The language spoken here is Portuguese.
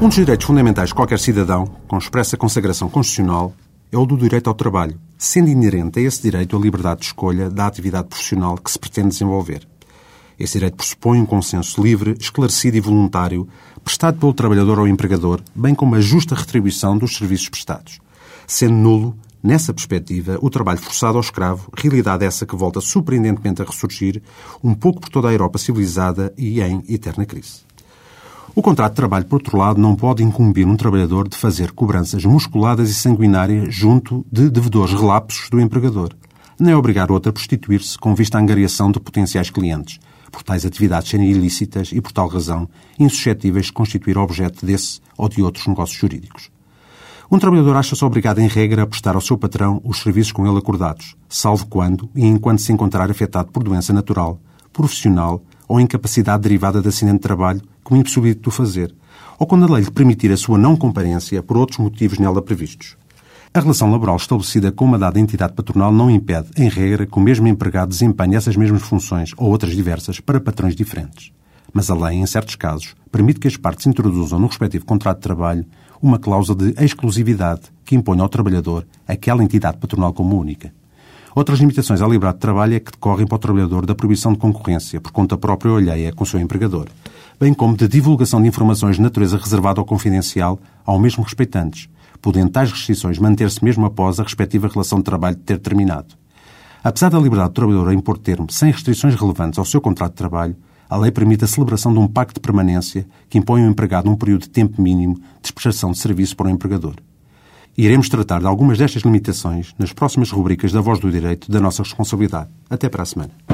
Um dos direitos fundamentais de qualquer cidadão, com expressa consagração constitucional, é o do direito ao trabalho, sendo inerente a esse direito a liberdade de escolha da atividade profissional que se pretende desenvolver. Esse direito pressupõe um consenso livre, esclarecido e voluntário, prestado pelo trabalhador ao empregador, bem como a justa retribuição dos serviços prestados. Sendo nulo, nessa perspectiva, o trabalho forçado ao escravo, realidade essa que volta surpreendentemente a ressurgir, um pouco por toda a Europa civilizada e em eterna crise. O contrato de trabalho, por outro lado, não pode incumbir um trabalhador de fazer cobranças musculadas e sanguinárias junto de devedores relapsos do empregador, nem obrigar outro a prostituir-se com vista à angariação de potenciais clientes, por tais atividades serem ilícitas e, por tal razão, insuscetíveis de constituir objeto desse ou de outros negócios jurídicos. Um trabalhador acha-se obrigado, em regra, a prestar ao seu patrão os serviços com ele acordados, salvo quando e enquanto se encontrar afetado por doença natural, profissional ou incapacidade derivada de acidente de trabalho que o impossibilite de o fazer, ou quando a lei lhe permitir a sua não comparência por outros motivos nela previstos. A relação laboral estabelecida com uma dada entidade patronal não impede, em regra, que o mesmo empregado desempenhe essas mesmas funções ou outras diversas para patrões diferentes. Mas a lei, em certos casos, permite que as partes introduzam no respectivo contrato de trabalho uma cláusula de exclusividade que impõe ao trabalhador aquela entidade patronal como única. Outras limitações à liberdade de trabalho é que decorrem para o trabalhador da proibição de concorrência por conta própria ou alheia com o seu empregador, bem como de divulgação de informações de natureza reservada ou confidencial ao mesmo respeitantes, podendo tais restrições manter-se mesmo após a respectiva relação de trabalho ter terminado. Apesar da liberdade do trabalhador a impor termo sem restrições relevantes ao seu contrato de trabalho, a lei permite a celebração de um pacto de permanência que impõe ao empregado um período de tempo mínimo de prestação de serviço para o empregador. Iremos tratar de algumas destas limitações nas próximas rubricas da Voz do Direito da nossa responsabilidade. Até para a semana.